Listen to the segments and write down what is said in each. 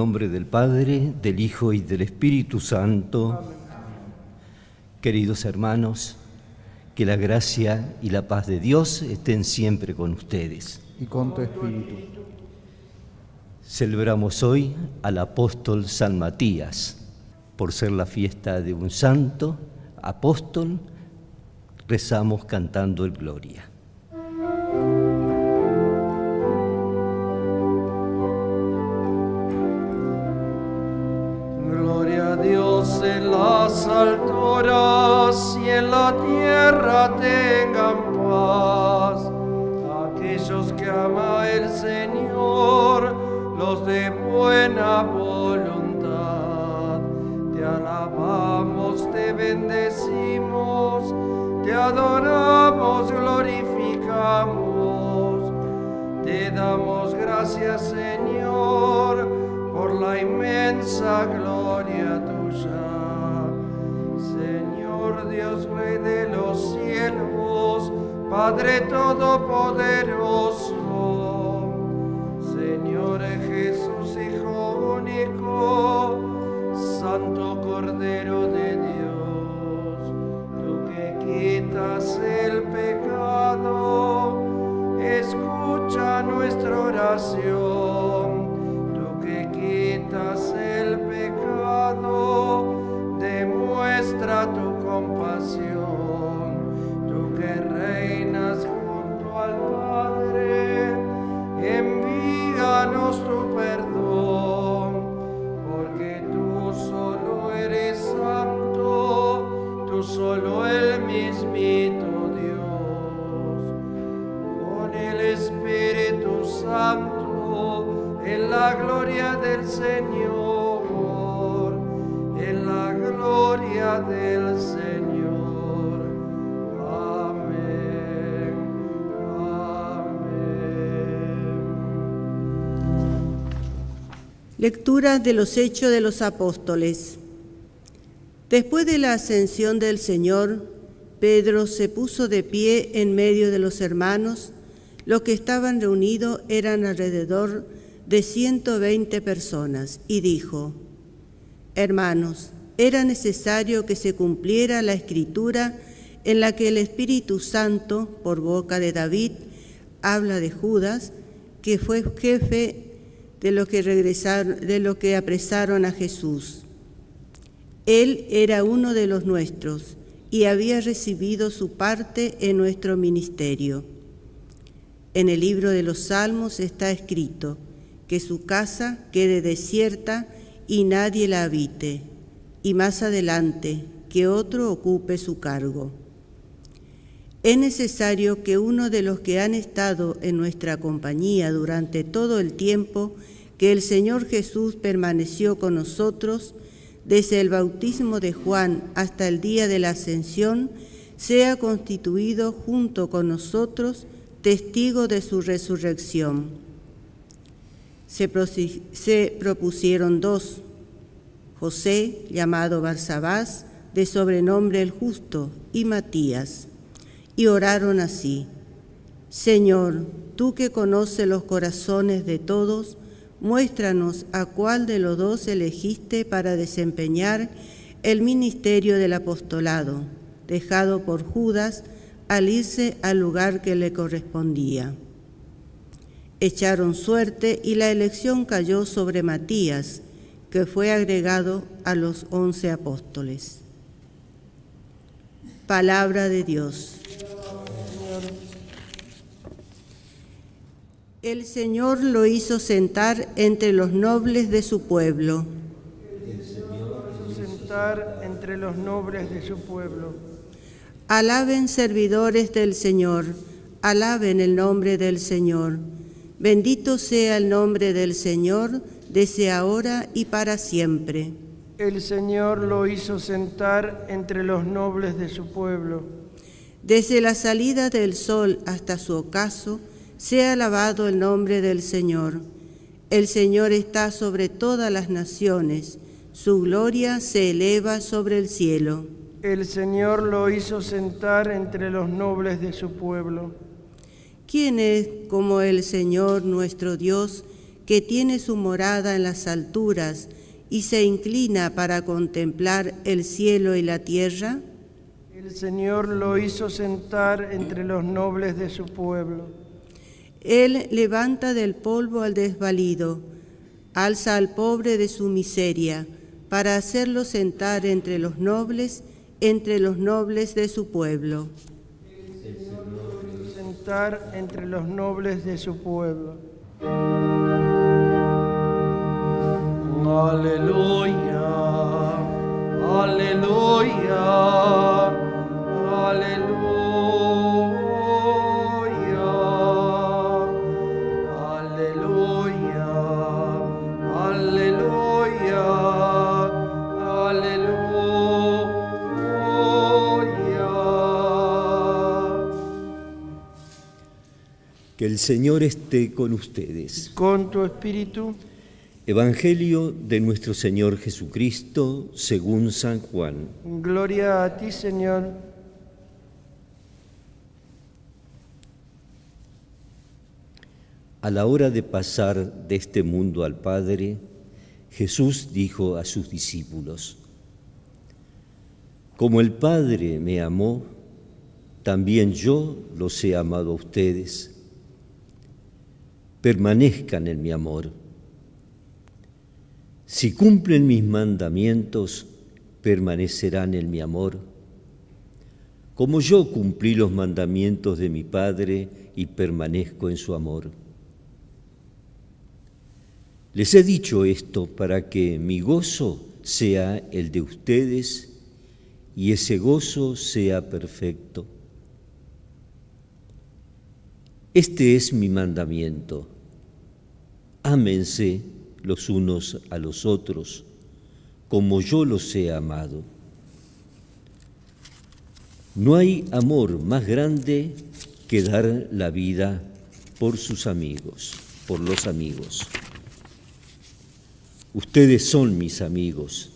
Nombre del Padre, del Hijo y del Espíritu Santo. Queridos hermanos, que la gracia y la paz de Dios estén siempre con ustedes. Y con tu espíritu. Celebramos hoy al apóstol San Matías. Por ser la fiesta de un santo apóstol, rezamos cantando el Gloria. Tengan paz. Aquellos que ama el Señor, los de buena voluntad. Te alabamos, te bendecimos, te adoramos, glorificamos. Te damos gracias, Señor, por la inmensa gloria Señor Dios, Rey de los Padre Todopoderoso, Señor Jesús, Hijo único, Santo Cordero de Dios, tú que quitas el pecado, escucha nuestra oración, gloria del Señor gloria del Señor. Amén. Amén. Lectura de los Hechos de los Apóstoles. Después de la ascensión del Señor, Pedro se puso de pie en medio de los hermanos. Los que estaban reunidos eran alrededor de 120 personas y dijo, Hermanos, era necesario que se cumpliera la escritura en la que el Espíritu Santo, por boca de David, habla de Judas, que fue jefe de los que regresaron, de lo que apresaron a Jesús. Él era uno de los nuestros y había recibido su parte en nuestro ministerio. En el libro de los Salmos está escrito que su casa quede desierta y nadie la habite y más adelante que otro ocupe su cargo. Es necesario que uno de los que han estado en nuestra compañía durante todo el tiempo que el Señor Jesús permaneció con nosotros, desde el bautismo de Juan hasta el día de la ascensión, sea constituido junto con nosotros testigo de su resurrección. Se, propusieron dos, José, llamado Barsabás, de sobrenombre el justo, y Matías, y oraron así, Señor, tú que conoces los corazones de todos, muéstranos a cuál de los dos elegiste para desempeñar el ministerio del apostolado, dejado por Judas al irse al lugar que le correspondía. Echaron suerte y la elección cayó sobre Matías, que fue agregado a los once apóstoles. Palabra de Dios. El Señor lo hizo sentar entre los nobles de su pueblo. El Señor lo hizo sentar entre los nobles de su pueblo. Alaben servidores del Señor, alaben el nombre del Señor. Bendito sea el nombre del Señor desde ahora y para siempre. El Señor lo hizo sentar entre los nobles de su pueblo. Desde la salida del sol hasta su ocaso, sea alabado el nombre del Señor. El Señor está sobre todas las naciones, su gloria se eleva sobre el cielo. El Señor lo hizo sentar entre los nobles de su pueblo. ¿Quién es como el Señor nuestro Dios? que tiene su morada en las alturas y se inclina para contemplar el cielo y la tierra? El Señor lo hizo sentar entre los nobles de su pueblo. Él levanta del polvo al desvalido, alza al pobre de su miseria, para hacerlo sentar entre los nobles, entre los nobles de su pueblo. Entre los nobles de su pueblo. Aleluya, aleluya, aleluya, Que el Señor esté con ustedes. Con tu espíritu. Evangelio de nuestro Señor Jesucristo según San Juan. Gloria a ti, Señor. A la hora de pasar de este mundo al Padre, Jesús dijo a sus discípulos, Como el Padre me amó, también yo los he amado a ustedes. Permanezcan en mi amor. Si cumplen mis mandamientos, permanecerán en mi amor. Como yo cumplí los mandamientos de mi Padre y permanezco en su amor. Les he dicho esto para que mi gozo sea el de ustedes y ese gozo sea perfecto. Este es mi mandamiento. Ámense los unos a los otros, como yo los he amado. No hay amor más grande que dar la vida por sus amigos, por los amigos. Ustedes son mis amigos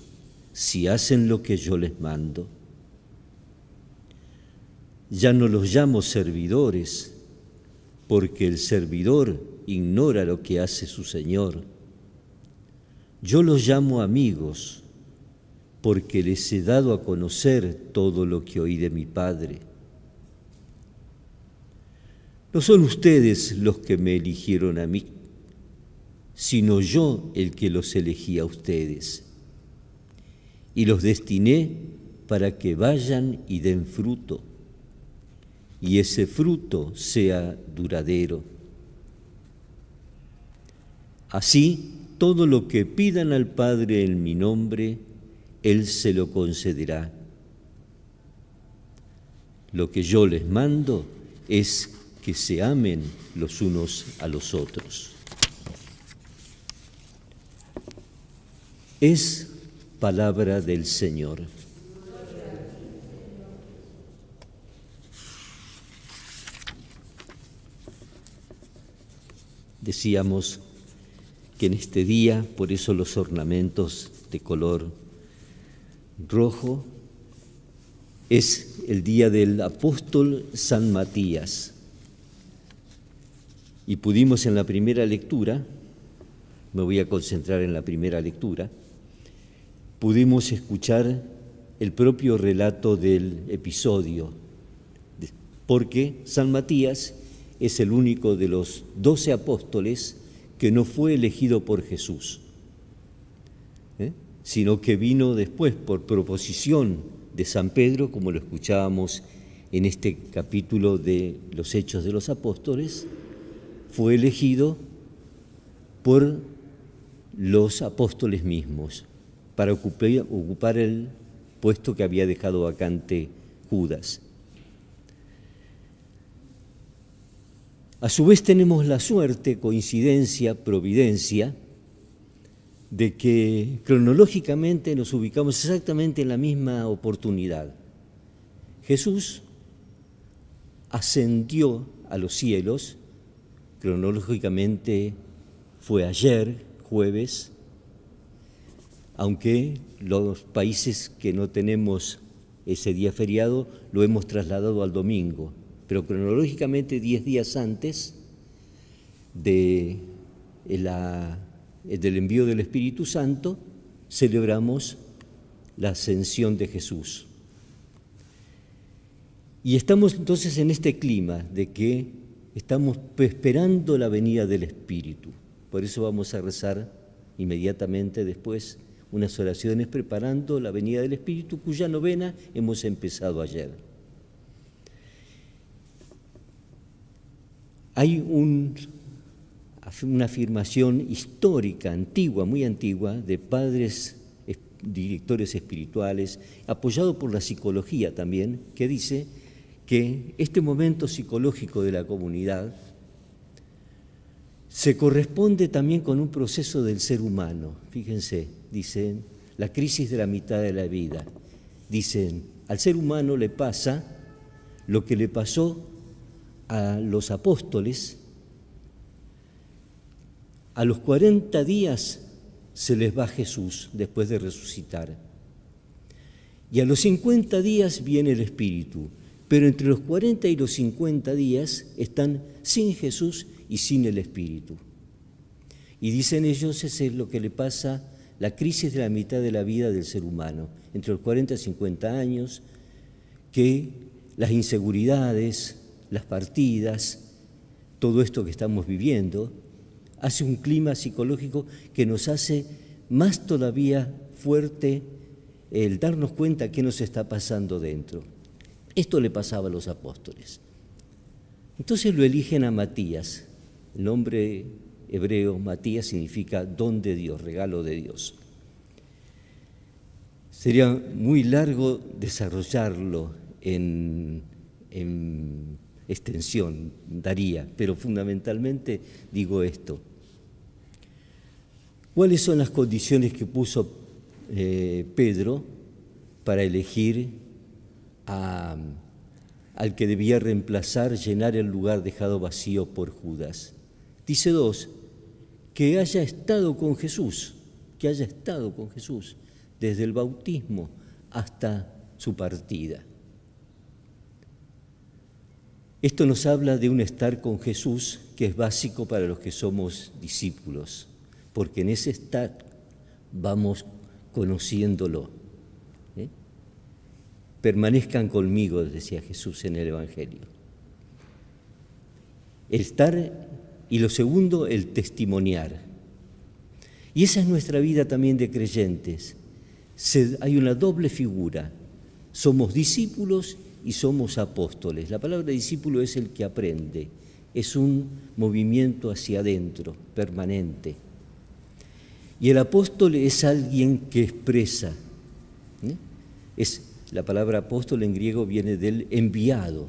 si hacen lo que yo les mando. Ya no los llamo servidores, porque el servidor ignora lo que hace su Señor. Yo los llamo amigos, porque les he dado a conocer todo lo que oí de mi Padre. No son ustedes los que me eligieron a mí, sino yo el que los elegí a ustedes. Y los destiné para que vayan y den fruto, y ese fruto sea duradero. Así, todo lo que pidan al Padre en mi nombre, Él se lo concederá. Lo que yo les mando es que se amen los unos a los otros. Es palabra del Señor. Decíamos que en este día, por eso los ornamentos de color rojo, es el día del apóstol San Matías. Y pudimos en la primera lectura, me voy a concentrar en la primera lectura, pudimos escuchar el propio relato del episodio, porque San Matías es el único de los doce apóstoles que no fue elegido por Jesús, ¿eh? sino que vino después por proposición de San Pedro, como lo escuchábamos en este capítulo de los Hechos de los Apóstoles, fue elegido por los apóstoles mismos para ocupar, ocupar el puesto que había dejado vacante Judas. A su vez tenemos la suerte, coincidencia, providencia, de que cronológicamente nos ubicamos exactamente en la misma oportunidad. Jesús ascendió a los cielos, cronológicamente fue ayer, jueves, aunque los países que no tenemos ese día feriado lo hemos trasladado al domingo, pero cronológicamente diez días antes de del envío del Espíritu Santo, celebramos la ascensión de Jesús. Y estamos entonces en este clima de que estamos esperando la venida del Espíritu. Por eso vamos a rezar inmediatamente después unas oraciones preparando la venida del Espíritu, cuya novena hemos empezado ayer. Hay una afirmación histórica, antigua, muy antigua, de padres directores espirituales, apoyado por la psicología también, que dice que este momento psicológico de la comunidad se corresponde también con un proceso del ser humano. Fíjense, dicen, la crisis de la mitad de la vida. Dicen, al ser humano le pasa lo que le pasó a los apóstoles. A los 40 días se les va Jesús después de resucitar. Y a los 50 días viene el Espíritu, pero entre los 40 y los 50 días están sin Jesús y sin el Espíritu. Y dicen ellos, ese es lo que le pasa, la crisis de la mitad de la vida del ser humano, entre los 40 y 50 años, que las inseguridades, las partidas, todo esto que estamos viviendo, hace un clima psicológico que nos hace más todavía fuerte el darnos cuenta qué nos está pasando dentro. Esto le pasaba a los apóstoles. Entonces lo eligen a Matías. El nombre hebreo Matías significa don de Dios, regalo de Dios. Sería muy largo desarrollarlo en, en extensión, daría, pero fundamentalmente digo esto. ¿Cuáles son las condiciones que puso eh, Pedro para elegir al que debía reemplazar, llenar el lugar dejado vacío por Judas? Dice dos, que haya estado con Jesús, que haya estado con Jesús desde el bautismo hasta su partida. Esto nos habla de un estar con Jesús que es básico para los que somos discípulos porque en ese estado vamos conociéndolo. ¿eh? Permanezcan conmigo, decía Jesús en el Evangelio. El estar y lo segundo, el testimoniar. Y esa es nuestra vida también de creyentes. hay una doble figura. Somos discípulos y somos apóstoles. La palabra discípulo es el que aprende. Es un movimiento hacia adentro, permanente. Y el apóstol es alguien que expresa. ¿eh? Es, la palabra apóstol en griego viene del enviado.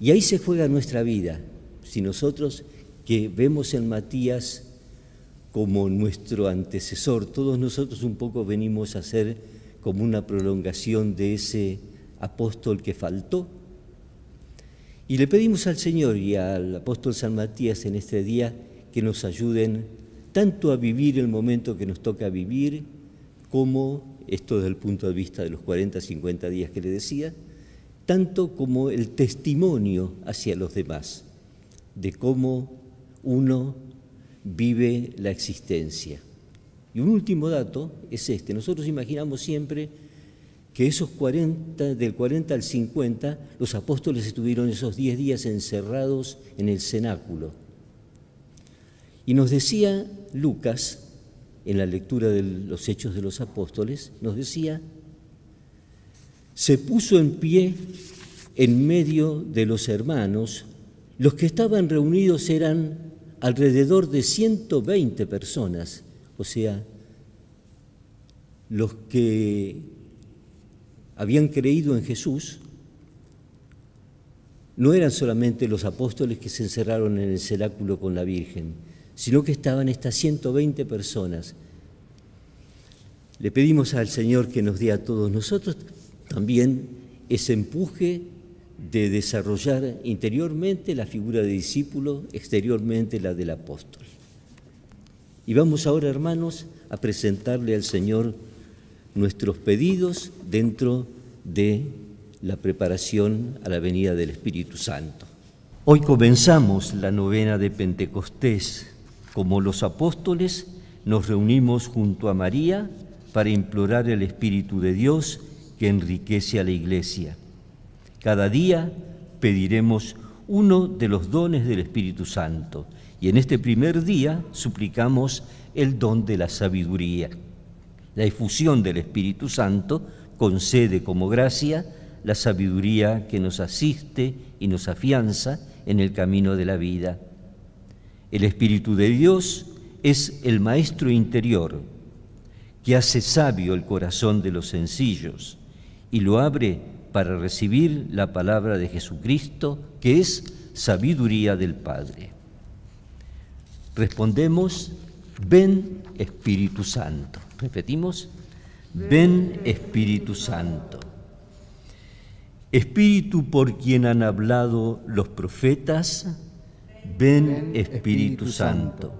Y ahí se juega nuestra vida. Si nosotros que vemos en Matías como nuestro antecesor, todos nosotros un poco venimos a ser como una prolongación de ese apóstol que faltó. Y le pedimos al Señor y al apóstol San Matías en este día que nos ayuden tanto a vivir el momento que nos toca vivir, como, esto desde el punto de vista de los 40, 50 días que le decía, tanto como el testimonio hacia los demás, de cómo uno vive la existencia. Y un último dato es este, nosotros imaginamos siempre que esos 40, del 40 al 50, los apóstoles estuvieron esos 10 días encerrados en el cenáculo. Y nos decía Lucas, en la lectura de los Hechos de los Apóstoles, nos decía, se puso en pie en medio de los hermanos, los que estaban reunidos eran alrededor de 120 personas, o sea, los que habían creído en Jesús no eran solamente los apóstoles que se encerraron en el cenáculo con la Virgen, sino que estaban estas 120 personas. Le pedimos al Señor que nos dé a todos nosotros también ese empuje de desarrollar interiormente la figura de discípulo, exteriormente la del apóstol. Y vamos ahora, hermanos, a presentarle al Señor nuestros pedidos dentro de la preparación a la venida del Espíritu Santo. Hoy comenzamos la novena de Pentecostés Como los apóstoles, nos reunimos junto a María para implorar el Espíritu de Dios que enriquece a la Iglesia. Cada día pediremos uno de los dones del Espíritu Santo y en este primer día suplicamos el don de la sabiduría. La efusión del Espíritu Santo concede como gracia la sabiduría que nos asiste y nos afianza en el camino de la vida. El Espíritu de Dios es el Maestro interior que hace sabio el corazón de los sencillos y lo abre para recibir la palabra de Jesucristo, que es sabiduría del Padre. Respondemos, ven Espíritu Santo. Repetimos, ven Espíritu Santo. Espíritu por quien han hablado los profetas, ven Espíritu Santo.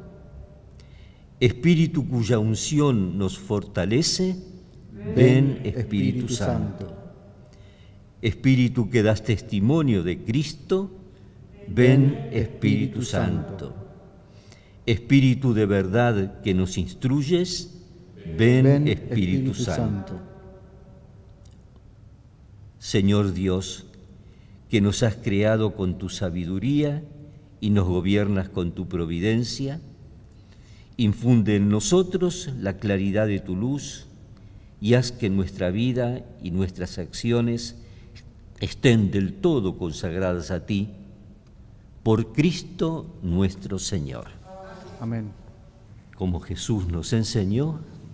Espíritu cuya unción nos fortalece, ven Espíritu Santo. Espíritu que das testimonio de Cristo, ven Espíritu Santo. Espíritu de verdad que nos instruyes, ven Espíritu Santo. Señor Dios, que nos has creado con tu sabiduría y nos gobiernas con tu providencia, infunde en nosotros la claridad de tu luz y haz que nuestra vida y nuestras acciones estén del todo consagradas a ti, por Cristo nuestro Señor. Amén. Como Jesús nos enseñó,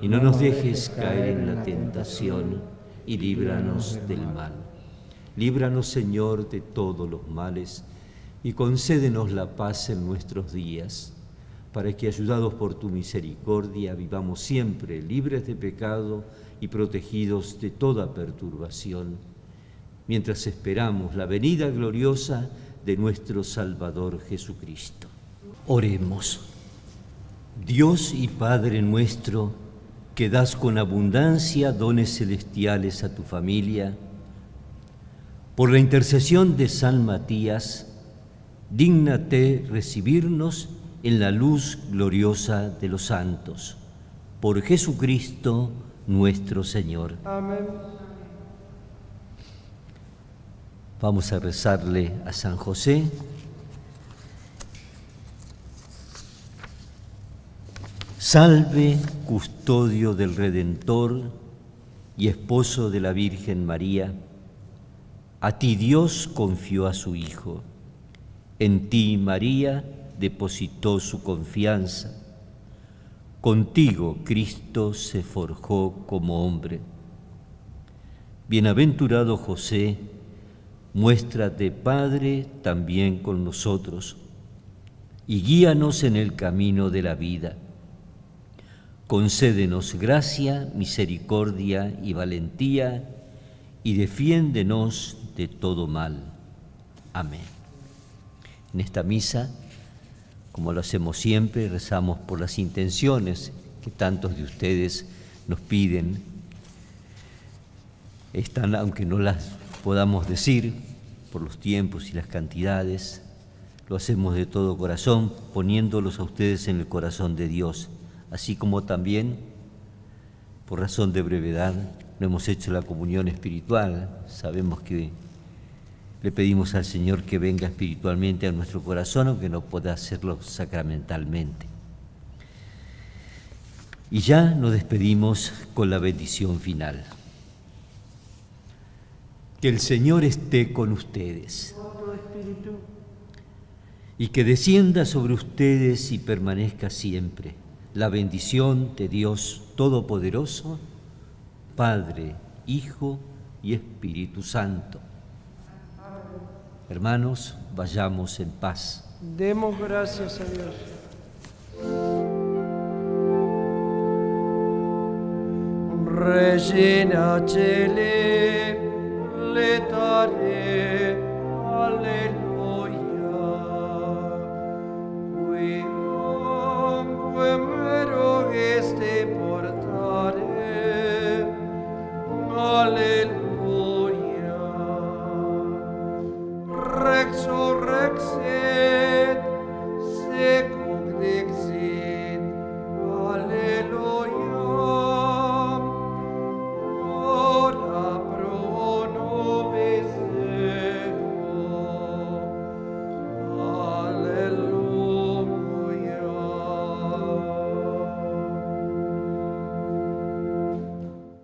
Y no nos dejes caer en la tentación, y líbranos del mal. Líbranos, Señor, de todos los males, y concédenos la paz en nuestros días, para que, ayudados por tu misericordia, vivamos siempre libres de pecado y protegidos de toda perturbación mientras esperamos la venida gloriosa de nuestro Salvador Jesucristo. Oremos. Dios y Padre nuestro, que das con abundancia dones celestiales a tu familia, por la intercesión de San Matías, dígnate recibirnos en la luz gloriosa de los santos. Por Jesucristo nuestro Señor. Amén. Vamos a rezarle a San José. Salve, custodio del Redentor y esposo de la Virgen María. A ti Dios confió a su Hijo. En ti María depositó su confianza. Contigo Cristo se forjó como hombre. Bienaventurado José, muéstrate, Padre, también con nosotros, y guíanos en el camino de la vida. Concédenos gracia, misericordia y valentía, y defiéndenos de todo mal. Amén. En esta misa, como lo hacemos siempre, rezamos por las intenciones que tantos de ustedes nos piden. Están, aunque no las podamos decir, por los tiempos y las cantidades, lo hacemos de todo corazón, poniéndolos a ustedes en el corazón de Dios, así como también, por razón de brevedad, no hemos hecho la comunión espiritual, sabemos que le pedimos al Señor que venga espiritualmente a nuestro corazón, aunque no pueda hacerlo sacramentalmente. Y ya nos despedimos con la bendición final. Que el Señor esté con ustedes. Y que descienda sobre ustedes y permanezca siempre la bendición de Dios Todopoderoso, Padre, Hijo y Espíritu Santo. Hermanos, vayamos en paz. Demos gracias a Dios. Regina